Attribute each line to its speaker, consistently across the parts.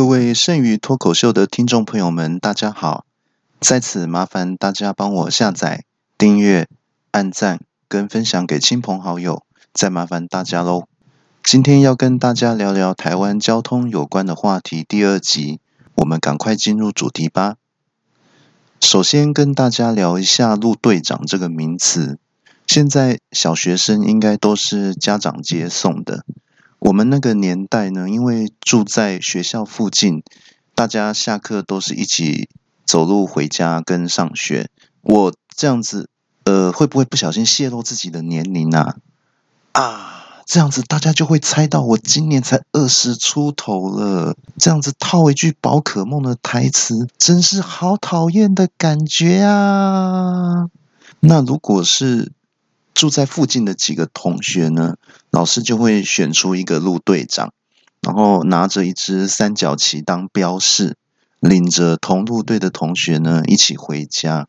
Speaker 1: 各位剩余脱口秀的听众朋友们，大家好！在此麻烦大家帮我下载、订阅、按赞跟分享给亲朋好友，再麻烦大家喽。今天要跟大家聊聊台湾交通有关的话题，第二集，我们赶快进入主题吧。首先跟大家聊一下路队长这个名词，现在小学生应该都是家长接送的。我们那个年代呢，因为住在学校附近，大家下课都是一起走路回家跟上学。我这样子，呃，会不会不小心泄露自己的年龄啊？啊，这样子大家就会猜到我今年才二十出头了。这样子套一句宝可梦的台词，真是好讨厌的感觉啊！那如果是……住在附近的几个同学呢，老师就会选出一个路队长，然后拿着一支三角旗当标示，领着同路队的同学呢一起回家。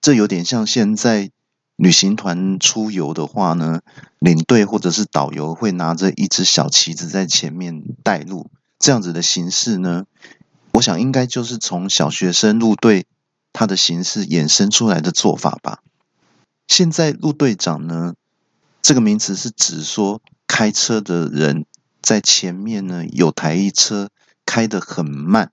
Speaker 1: 这有点像现在旅行团出游的话呢，领队或者是导游会拿着一支小旗子在前面带路，这样子的形式呢，我想应该就是从小学生路队它的形式衍生出来的做法吧。现在路队长呢，这个名词是指说开车的人在前面呢有台一车开得很慢，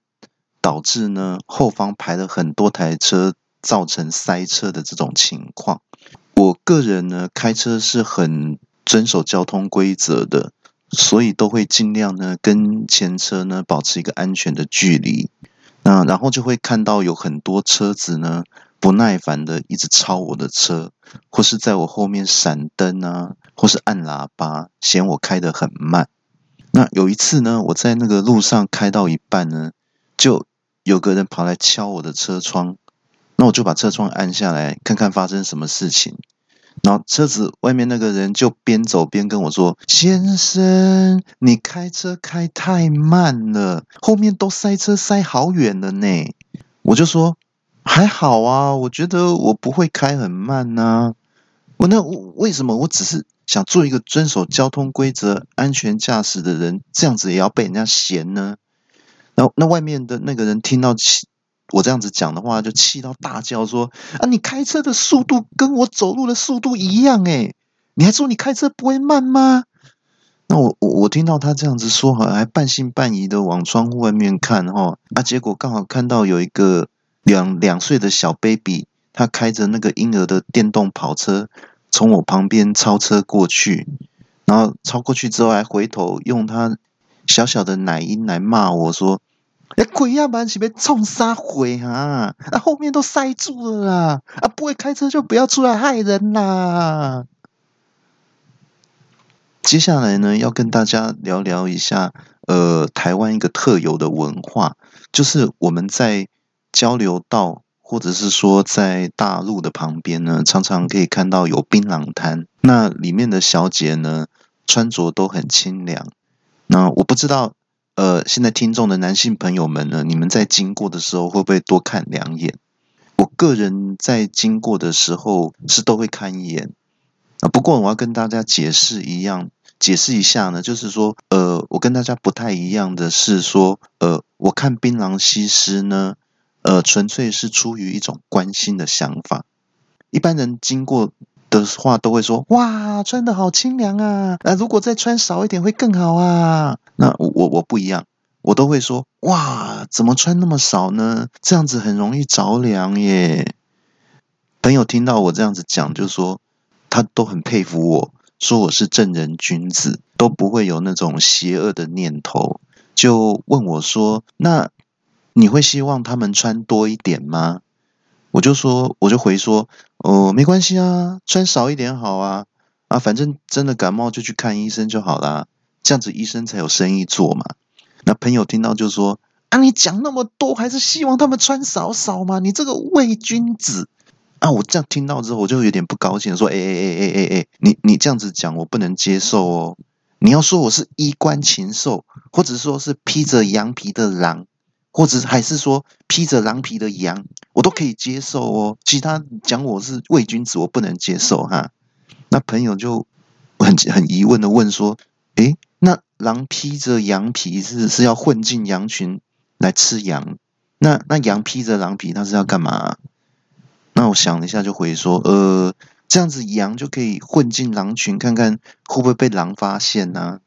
Speaker 1: 导致呢后方排了很多台车，造成塞车的这种情况。我个人呢开车是很遵守交通规则的，所以都会尽量呢跟前车呢保持一个安全的距离。那然后就会看到有很多车子呢。不耐烦的一直超我的车，或是在我后面闪灯啊，或是按喇叭，嫌我开得很慢。那有一次呢，我在那个路上开到一半呢，就有个人跑来敲我的车窗，那我就把车窗按下来，看看发生什么事情。然后车子外面那个人就边走边跟我说：“先生，你开车开太慢了，后面都塞车塞好远了呢。”我就说。还好啊，我觉得我不会开很慢呐。我那为什么？我只是想做一个遵守交通规则、安全驾驶的人，这样子也要被人家嫌呢？那那外面的那个人听到气我这样子讲的话，就气到大叫说：“啊，你开车的速度跟我走路的速度一样诶，你还说你开车不会慢吗？”那我我我听到他这样子说，好像还半信半疑的往窗户外面看哈，啊，结果刚好看到有一个。两两岁的小 baby，他开着那个婴儿的电动跑车，从我旁边超车过去，然后超过去之后还回头用他小小的奶音来骂我说：“哎，鬼呀，满是被冲杀鬼啊！啊，后面都塞住了啦！啊，不会开车就不要出来害人啦！”接下来呢，要跟大家聊聊一下，呃，台湾一个特有的文化，就是我们在。交流道，或者是说在大路的旁边呢，常常可以看到有槟榔摊。那里面的小姐呢，穿着都很清凉。那我不知道，呃，现在听众的男性朋友们呢，你们在经过的时候会不会多看两眼？我个人在经过的时候是都会看一眼。啊，不过我要跟大家解释一样，解释一下呢，就是说，呃，我跟大家不太一样的是说，呃，我看槟榔西施呢。呃，纯粹是出于一种关心的想法。一般人经过的话，都会说：“哇，穿的好清凉啊！那如果再穿少一点会更好啊。”那我我不一样，我都会说：“哇，怎么穿那么少呢？这样子很容易着凉耶。”朋友听到我这样子讲，就说他都很佩服我，说我是正人君子，都不会有那种邪恶的念头，就问我说：“那？”你会希望他们穿多一点吗？我就说，我就回说，哦，没关系啊，穿少一点好啊，啊，反正真的感冒就去看医生就好啦，这样子医生才有生意做嘛。那朋友听到就说，啊，你讲那么多，还是希望他们穿少少嘛？你这个伪君子啊！我这样听到之后，我就有点不高兴，说，哎哎哎哎哎哎，你你这样子讲，我不能接受哦。你要说我是衣冠禽兽，或者说是披着羊皮的狼。或者还是说披着狼皮的羊，我都可以接受哦。其他讲我是伪君子，我不能接受哈。那朋友就很很疑问的问说：“诶，那狼披着羊皮是是要混进羊群来吃羊，那那羊披着狼皮，它是要干嘛？那我想了一下，就回说，呃，这样子羊就可以混进狼群，看看会不会被狼发现呢？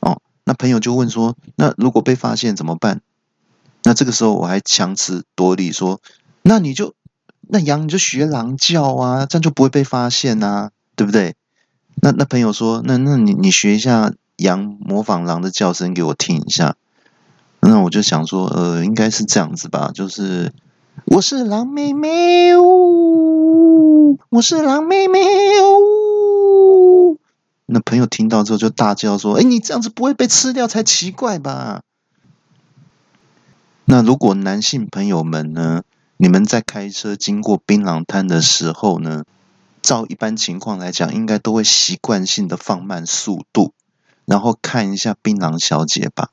Speaker 1: 哦，那朋友就问说，那如果被发现怎么办？那这个时候我还强词夺理说，那你就那羊你就学狼叫啊，这样就不会被发现啊，对不对？那那朋友说，那那你你学一下羊模仿狼的叫声给我听一下。那我就想说，呃，应该是这样子吧，就是我是狼妹妹哦，我是狼妹妹哦。那朋友听到之后就大叫说，哎，你这样子不会被吃掉才奇怪吧？那如果男性朋友们呢，你们在开车经过槟榔摊的时候呢？照一般情况来讲，应该都会习惯性的放慢速度，然后看一下槟榔小姐吧。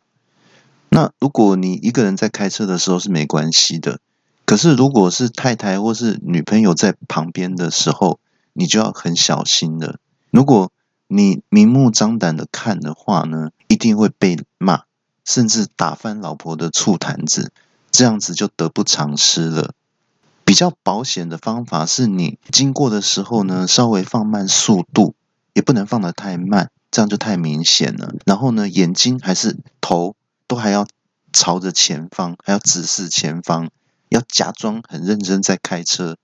Speaker 1: 那如果你一个人在开车的时候是没关系的，可是如果是太太或是女朋友在旁边的时候，你就要很小心了。如果你明目张胆的看的话呢，一定会被骂，甚至打翻老婆的醋坛子，这样子就得不偿失了。比较保险的方法是你经过的时候呢，稍微放慢速度，也不能放得太慢，这样就太明显了。然后呢，眼睛还是头都还要朝着前方，还要直视前方，要假装很认真在开车。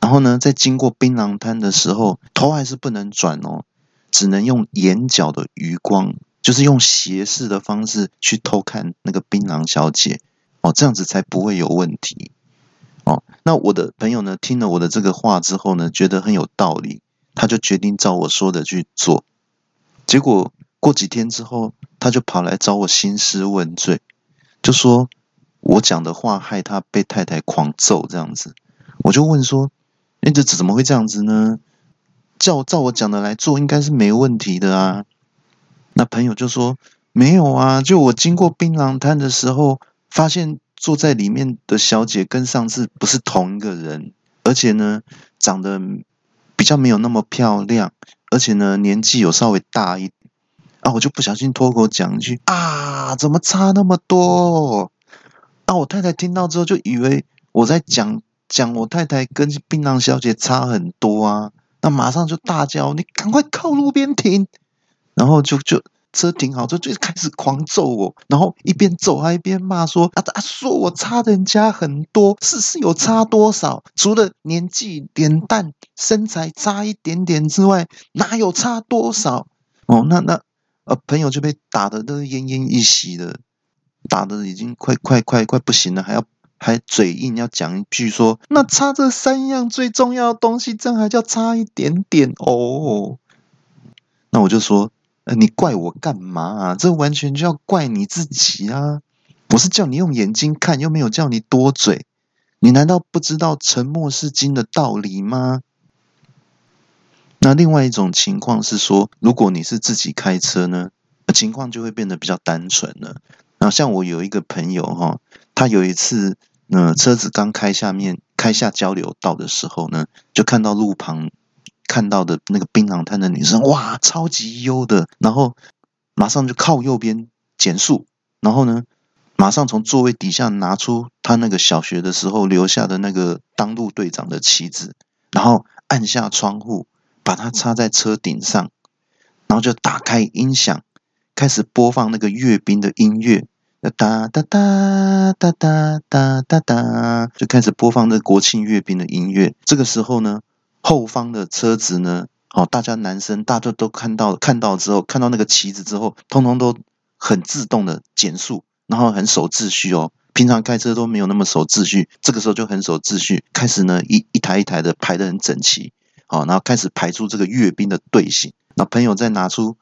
Speaker 1: 然后呢，在经过槟榔摊的时候，头还是不能转哦，只能用眼角的余光，就是用斜视的方式去偷看那个槟榔小姐哦，这样子才不会有问题。哦，那我的朋友呢？听了我的这个话之后呢，觉得很有道理，他就决定照我说的去做。结果过几天之后，他就跑来找我兴师问罪，就说我讲的话害他被太太狂揍这样子。我就问说：“那这怎么会这样子呢？照照我讲的来做，应该是没问题的啊。”那朋友就说：“没有啊，就我经过槟榔摊的时候，发现。”坐在里面的小姐跟上次不是同一个人，而且呢，长得比较没有那么漂亮，而且呢，年纪有稍微大一点啊，我就不小心脱口讲一句啊，怎么差那么多？啊，我太太听到之后就以为我在讲讲我太太跟槟榔小姐差很多啊，那马上就大叫，你赶快靠路边停，然后就就。车停好之后就开始狂揍我，然后一边揍还一边骂说：“啊啊，说我差人家很多，是是有差多少？除了年纪、脸蛋、身材差一点点之外，哪有差多少？”哦，那那呃，朋友就被打的都奄奄一息的，打的已经快快快快不行了，还要还嘴硬要讲一句说：“那差这三样最重要的东西，这还叫差一点点哦？”那我就说。呃，你怪我干嘛啊？这完全就要怪你自己啊！我是叫你用眼睛看，又没有叫你多嘴。你难道不知道沉默是金的道理吗？那另外一种情况是说，如果你是自己开车呢，情况就会变得比较单纯了。然后像我有一个朋友哈，他有一次，嗯，车子刚开下面开下交流道的时候呢，就看到路旁。看到的那个槟榔摊的女生，哇，超级优的，然后马上就靠右边减速，然后呢，马上从座位底下拿出他那个小学的时候留下的那个当路队长的旗子，然后按下窗户，把它插在车顶上，然后就打开音响，开始播放那个阅兵的音乐，哒哒哒哒哒哒哒哒，就开始播放那国庆阅兵的音乐。这个时候呢。后方的车子呢？哦，大家男生大家都看到看到之后，看到那个旗子之后，通通都很自动的减速，然后很守秩序哦。平常开车都没有那么守秩序，这个时候就很守秩序，开始呢一一台一台的排的很整齐，好，然后开始排出这个阅兵的队形。那朋友再拿出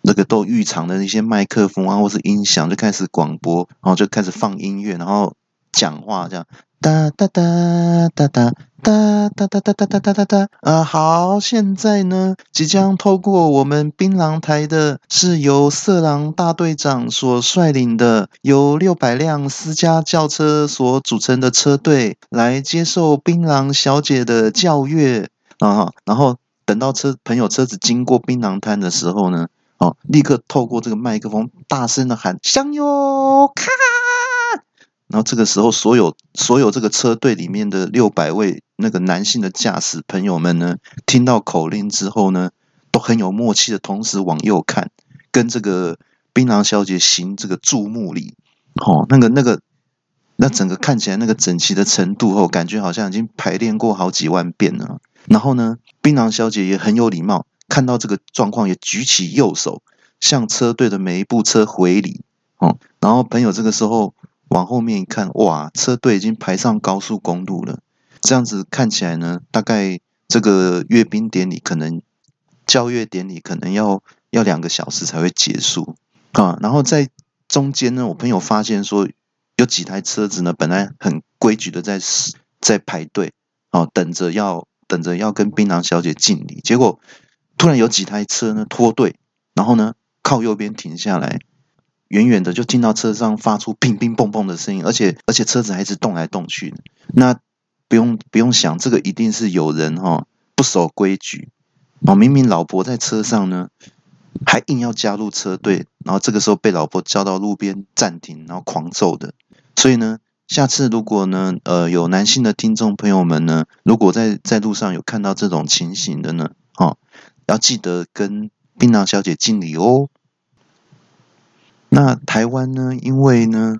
Speaker 1: 那个都预藏的那些麦克风啊，或是音响，就开始广播，然后就开始放音乐，然后讲话这样。哒哒哒哒哒哒哒哒哒哒哒哒哒哒啊！好，现在呢，即将透过我们槟榔台的，是由色狼大队长所率领的，由六百辆私家轿车所组成的车队，来接受槟榔小姐的教阅啊！然后等到车朋友车子经过槟榔摊的时候呢，哦，立刻透过这个麦克风大声的喊“向右看”，然后这个时候，所有所有这个车队里面的六百位那个男性的驾驶朋友们呢，听到口令之后呢，都很有默契的同时往右看，跟这个槟榔小姐行这个注目礼。哦，那个那个，那整个看起来那个整齐的程度哦，感觉好像已经排练过好几万遍了。然后呢，槟榔小姐也很有礼貌。看到这个状况，也举起右手向车队的每一部车回礼哦。然后朋友这个时候往后面一看，哇，车队已经排上高速公路了。这样子看起来呢，大概这个阅兵典礼可能交阅典礼可能要要两个小时才会结束啊。然后在中间呢，我朋友发现说有几台车子呢，本来很规矩的在在排队哦，等着要等着要跟槟榔小姐敬礼，结果。突然有几台车呢脱队，然后呢靠右边停下来，远远的就听到车上发出乒乒乓乓的声音，而且而且车子还是动来动去。那不用不用想，这个一定是有人哈不守规矩哦。明明老婆在车上呢，还硬要加入车队，然后这个时候被老婆叫到路边暂停，然后狂揍的。所以呢，下次如果呢呃有男性的听众朋友们呢，如果在在路上有看到这种情形的呢，哦。要记得跟槟榔小姐敬礼哦。那台湾呢？因为呢，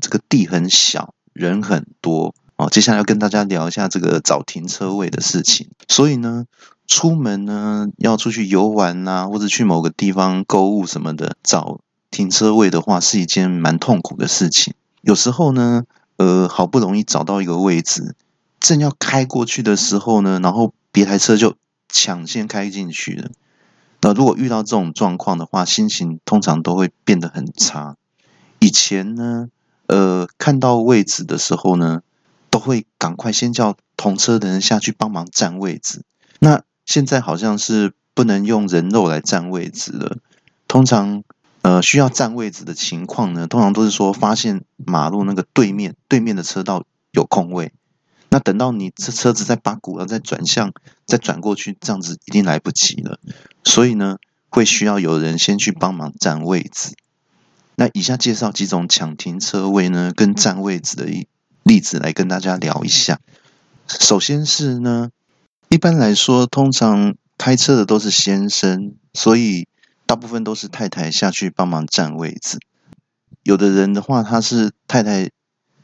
Speaker 1: 这个地很小，人很多哦。接下来要跟大家聊一下这个找停车位的事情。所以呢，出门呢要出去游玩呐，或者去某个地方购物什么的，找停车位的话是一件蛮痛苦的事情。有时候呢，呃，好不容易找到一个位置，正要开过去的时候呢，然后别台车就。抢先开进去了，那如果遇到这种状况的话，心情通常都会变得很差。以前呢，呃，看到位置的时候呢，都会赶快先叫同车的人下去帮忙占位置。那现在好像是不能用人肉来占位置了。通常，呃，需要占位置的情况呢，通常都是说发现马路那个对面对面的车道有空位。那等到你这车子再把鼓了再转向，再转过去，这样子一定来不及了。所以呢，会需要有人先去帮忙占位置。那以下介绍几种抢停车位呢，跟占位置的一例子来跟大家聊一下。首先是呢，一般来说，通常开车的都是先生，所以大部分都是太太下去帮忙占位置。有的人的话，他是太太。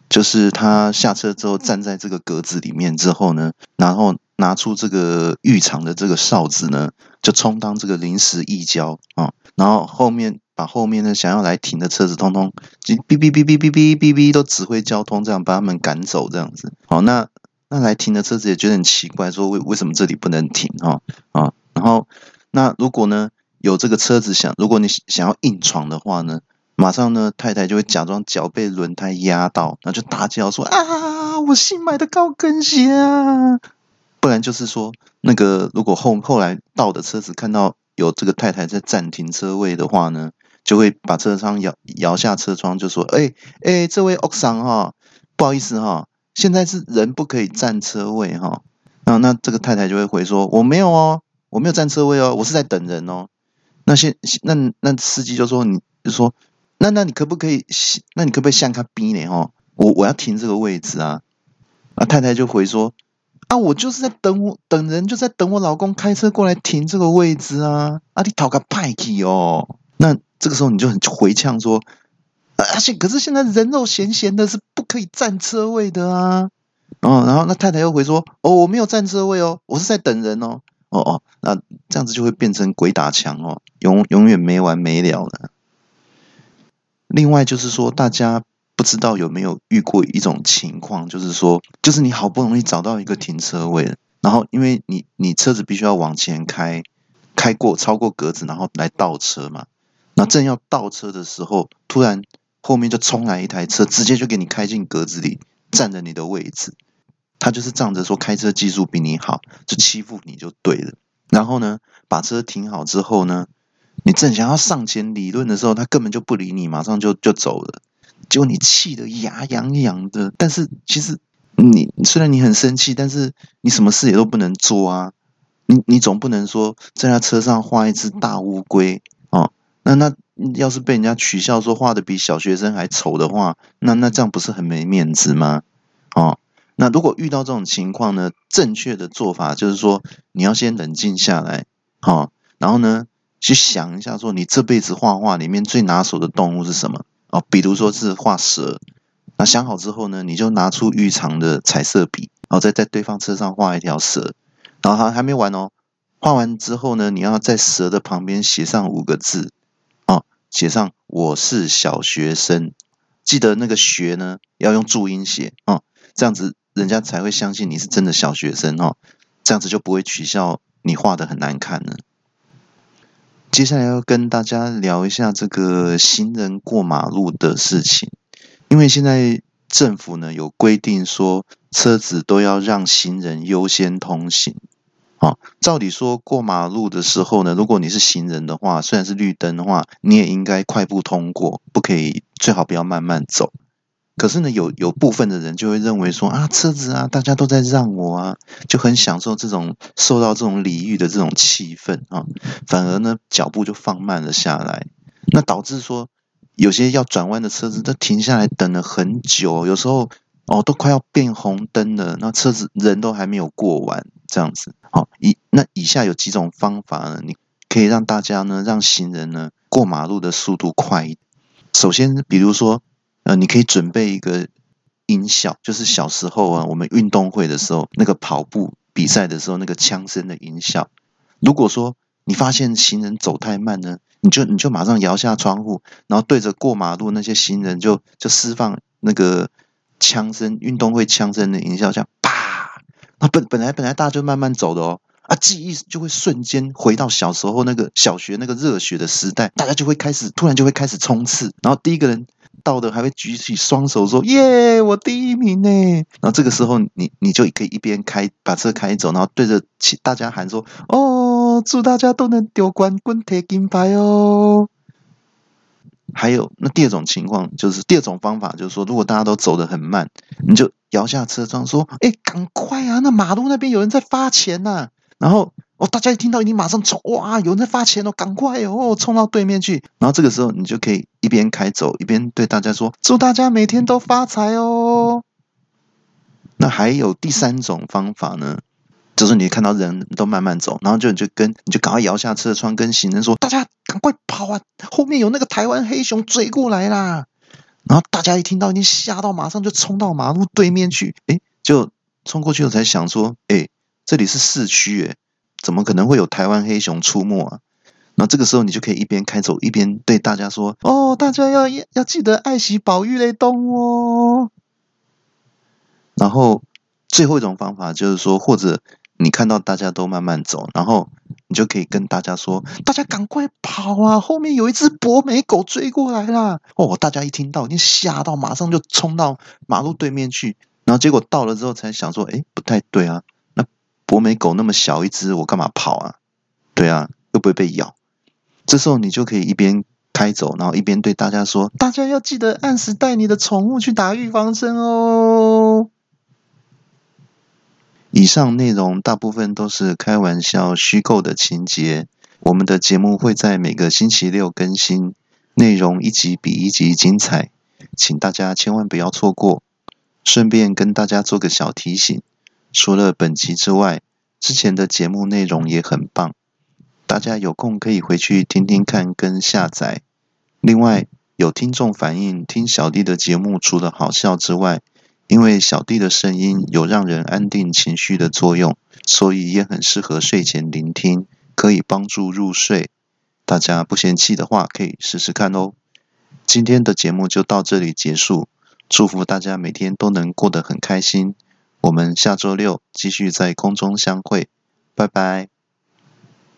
Speaker 1: 就是他下车之后站在这个格子里面之后呢，然后拿出这个浴场的这个哨子呢，就充当这个临时义交啊，然后后面把后面呢想要来停的车子通通就哔哔哔哔哔哔哔哔都指挥交通，这样把他们赶走这样子。好，那那来停的车子也觉得很奇怪，说为为什么这里不能停啊啊？然后那如果呢有这个车子想，如果你想要硬闯的话呢？马上呢，太太就会假装脚被轮胎压到，然后就大叫说：“啊，我新买的高跟鞋啊！”不然就是说，那个如果后后来到的车子看到有这个太太在暂停车位的话呢，就会把车窗摇摇下车窗，就说：“哎哎，这位奥桑哈，不好意思哈，现在是人不可以占车位哈。”那那这个太太就会回说：“我没有哦，我没有占车位哦，我是在等人哦。”那现那那司机就说：“你就说。”那那你可不可以？那你可不可以向他逼呢？哦，我我要停这个位置啊！啊，太太就回说：啊，我就是在等我等人，就在等我老公开车过来停这个位置啊！啊，你讨个派气哦！那这个时候你就很回呛说：而且可是现在人肉闲闲的，是不可以占车位的啊！哦，然后那太太又回说：哦，我没有占车位哦，我是在等人哦。哦哦，那这样子就会变成鬼打墙哦，永永远没完没了了。另外就是说，大家不知道有没有遇过一种情况，就是说，就是你好不容易找到一个停车位，然后因为你你车子必须要往前开，开过超过格子，然后来倒车嘛。那正要倒车的时候，突然后面就冲来一台车，直接就给你开进格子里，占了你的位置。他就是仗着说开车技术比你好，就欺负你就对了。然后呢，把车停好之后呢？你正想要上前理论的时候，他根本就不理你，马上就就走了。结果你气得牙痒痒的，但是其实你虽然你很生气，但是你什么事也都不能做啊。你你总不能说在他车上画一只大乌龟，哦。那那要是被人家取笑说画的比小学生还丑的话，那那这样不是很没面子吗？哦，那如果遇到这种情况呢，正确的做法就是说，你要先冷静下来，好，然后呢，去想一下说，你这辈子画画里面最拿手的动物是什么？哦，比如说是画蛇。那想好之后呢，你就拿出预藏的彩色笔，然后再在对方车上画一条蛇，然后还还没完哦。画完之后呢，你要在蛇的旁边写上五个字，哦，写上我是小学生。记得那个学呢要用注音写哦，这样子人家才会相信你是真的小学生哦，这样子就不会取笑你画的很难看呢。接下来要跟大家聊一下这个行人过马路的事情。因为现在政府呢有规定说，车子都要让行人优先通行。啊，照理说过马路的时候呢，如果你是行人的话，虽然是绿灯的话，你也应该快步通过，不可以最好不要慢慢走。可是呢，有有部分的人就会认为说啊，车子啊，大家都在让我啊，就很享受这种受到这种礼遇的这种气氛啊，反而呢脚步就放慢了下来，那导致说。有些要转弯的车子都停下来等了很久，有时候哦都快要变红灯了，那车子人都还没有过完，这样子。好，以那以下有几种方法呢？你可以让大家呢，让行人呢过马路的速度快一点。首先，比如说，呃，你可以准备一个音效，就是小时候啊，我们运动会的时候，那个跑步比赛的时候，那个枪声的音效。如果说你发现行人走太慢呢？你就你就马上摇下窗户，然后对着过马路那些行人就就释放那个枪声，运动会枪声的音效，这样啪！那本本来本来大家就慢慢走的哦，啊，记忆就会瞬间回到小时候那个小学那个热血的时代，大家就会开始突然就会开始冲刺，然后第一个人到的还会举起双手说耶，我第一名呢！然后这个时候你你就可以一边开把车开走，然后对着大家喊说哦。祝大家都能丢冠滚铁金牌哦！还有，那第二种情况就是第二种方法，就是说，如果大家都走得很慢，你就摇下车窗说：“哎，赶快啊！那马路那边有人在发钱呐！”然后哦，大家一听到，你马上冲哇！有人在发钱哦，赶快哦，冲到对面去。然后这个时候，你就可以一边开走，一边对大家说：“祝大家每天都发财哦！”那还有第三种方法呢？就是你看到人都慢慢走，然后就就跟你就赶快摇下车窗，跟行人说：“大家赶快跑啊！后面有那个台湾黑熊追过来啦！”然后大家一听到，已经吓到，马上就冲到马路对面去。哎，就冲过去了，才想说：“哎，这里是市区，哎，怎么可能会有台湾黑熊出没啊？”然后这个时候，你就可以一边开走，一边对大家说：“哦，大家要要记得爱惜保育类动物哦。”然后最后一种方法就是说，或者。你看到大家都慢慢走，然后你就可以跟大家说：“大家赶快跑啊！后面有一只博美狗追过来啦！”哦，大家一听到，已经吓到，马上就冲到马路对面去。然后结果到了之后，才想说：“哎，不太对啊！博美狗那么小一只，我干嘛跑啊？对啊，又不会被咬。”这时候你就可以一边开走，然后一边对大家说：“大家要记得按时带你的宠物去打预防针哦。”以上内容大部分都是开玩笑、虚构的情节。我们的节目会在每个星期六更新，内容一集比一集精彩，请大家千万不要错过。顺便跟大家做个小提醒：除了本集之外，之前的节目内容也很棒，大家有空可以回去听听看跟下载。另外，有听众反映听小弟的节目，除了好笑之外，因为小弟的声音有让人安定情绪的作用，所以也很适合睡前聆听，可以帮助入睡。大家不嫌弃的话，可以试试看哦。今天的节目就到这里结束，祝福大家每天都能过得很开心。我们下周六继续在空中相会，拜拜。